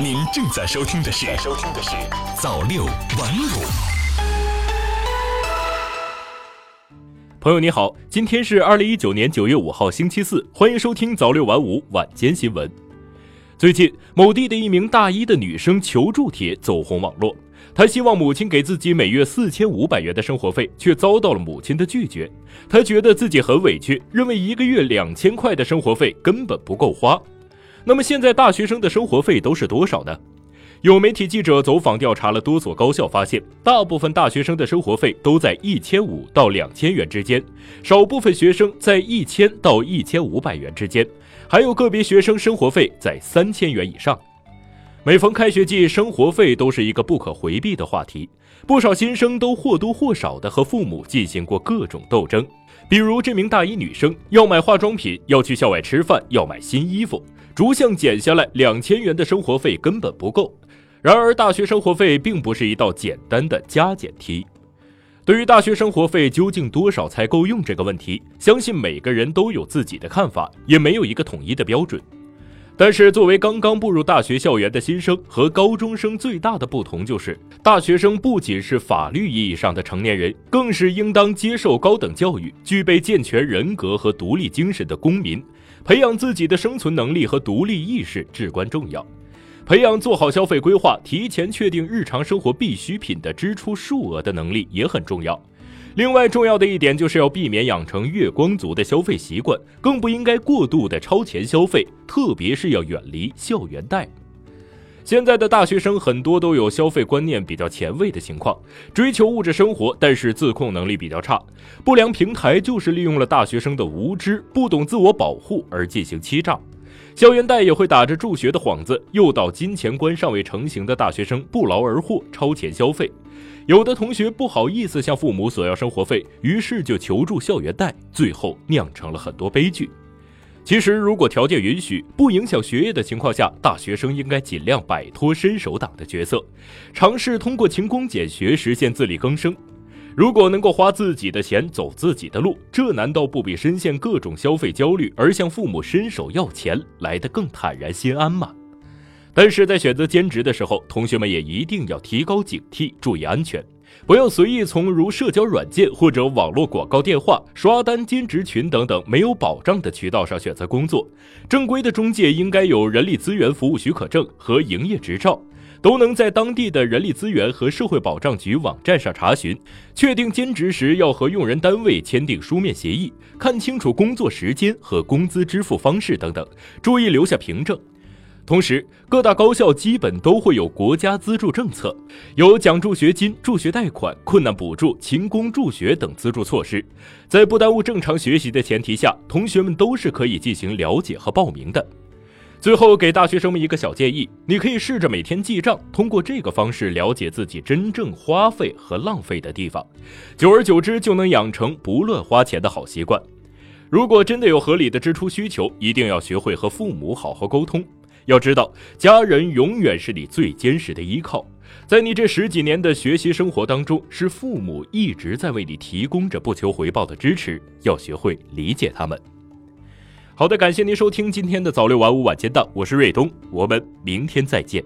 您正在收听的是《收听的是早六晚五》。朋友你好，今天是二零一九年九月五号星期四，欢迎收听早六晚五晚间新闻。最近，某地的一名大一的女生求助帖走红网络，她希望母亲给自己每月四千五百元的生活费，却遭到了母亲的拒绝。她觉得自己很委屈，认为一个月两千块的生活费根本不够花。那么现在大学生的生活费都是多少呢？有媒体记者走访调查了多所高校，发现大部分大学生的生活费都在一千五到两千元之间，少部分学生在一千到一千五百元之间，还有个别学生生活费在三千元以上。每逢开学季，生活费都是一个不可回避的话题，不少新生都或多或少的和父母进行过各种斗争。比如这名大一女生要买化妆品，要去校外吃饭，要买新衣服，逐项减下来两千元的生活费根本不够。然而，大学生活费并不是一道简单的加减题。对于大学生活费究竟多少才够用这个问题，相信每个人都有自己的看法，也没有一个统一的标准。但是，作为刚刚步入大学校园的新生和高中生，最大的不同就是，大学生不仅是法律意义上的成年人，更是应当接受高等教育、具备健全人格和独立精神的公民。培养自己的生存能力和独立意识至关重要。培养做好消费规划、提前确定日常生活必需品的支出数额的能力也很重要。另外，重要的一点就是要避免养成月光族的消费习惯，更不应该过度的超前消费，特别是要远离校园贷。现在的大学生很多都有消费观念比较前卫的情况，追求物质生活，但是自控能力比较差。不良平台就是利用了大学生的无知、不懂自我保护而进行欺诈。校园贷也会打着助学的幌子，诱导金钱观尚未成型的大学生不劳而获、超前消费。有的同学不好意思向父母索要生活费，于是就求助校园贷，最后酿成了很多悲剧。其实，如果条件允许、不影响学业的情况下，大学生应该尽量摆脱伸手党的角色，尝试通过勤工俭学实现自力更生。如果能够花自己的钱走自己的路，这难道不比深陷各种消费焦虑而向父母伸手要钱来得更坦然心安吗？但是在选择兼职的时候，同学们也一定要提高警惕，注意安全，不要随意从如社交软件或者网络广告电话、刷单、兼职群等等没有保障的渠道上选择工作。正规的中介应该有人力资源服务许可证和营业执照。都能在当地的人力资源和社会保障局网站上查询。确定兼职时，要和用人单位签订书面协议，看清楚工作时间和工资支付方式等等，注意留下凭证。同时，各大高校基本都会有国家资助政策，有奖助学金、助学贷款、困难补助、勤工助学等资助措施，在不耽误正常学习的前提下，同学们都是可以进行了解和报名的。最后给大学生们一个小建议，你可以试着每天记账，通过这个方式了解自己真正花费和浪费的地方，久而久之就能养成不乱花钱的好习惯。如果真的有合理的支出需求，一定要学会和父母好好沟通。要知道，家人永远是你最坚实的依靠，在你这十几年的学习生活当中，是父母一直在为你提供着不求回报的支持，要学会理解他们。好的，感谢您收听今天的早六晚五晚间档，我是瑞东，我们明天再见。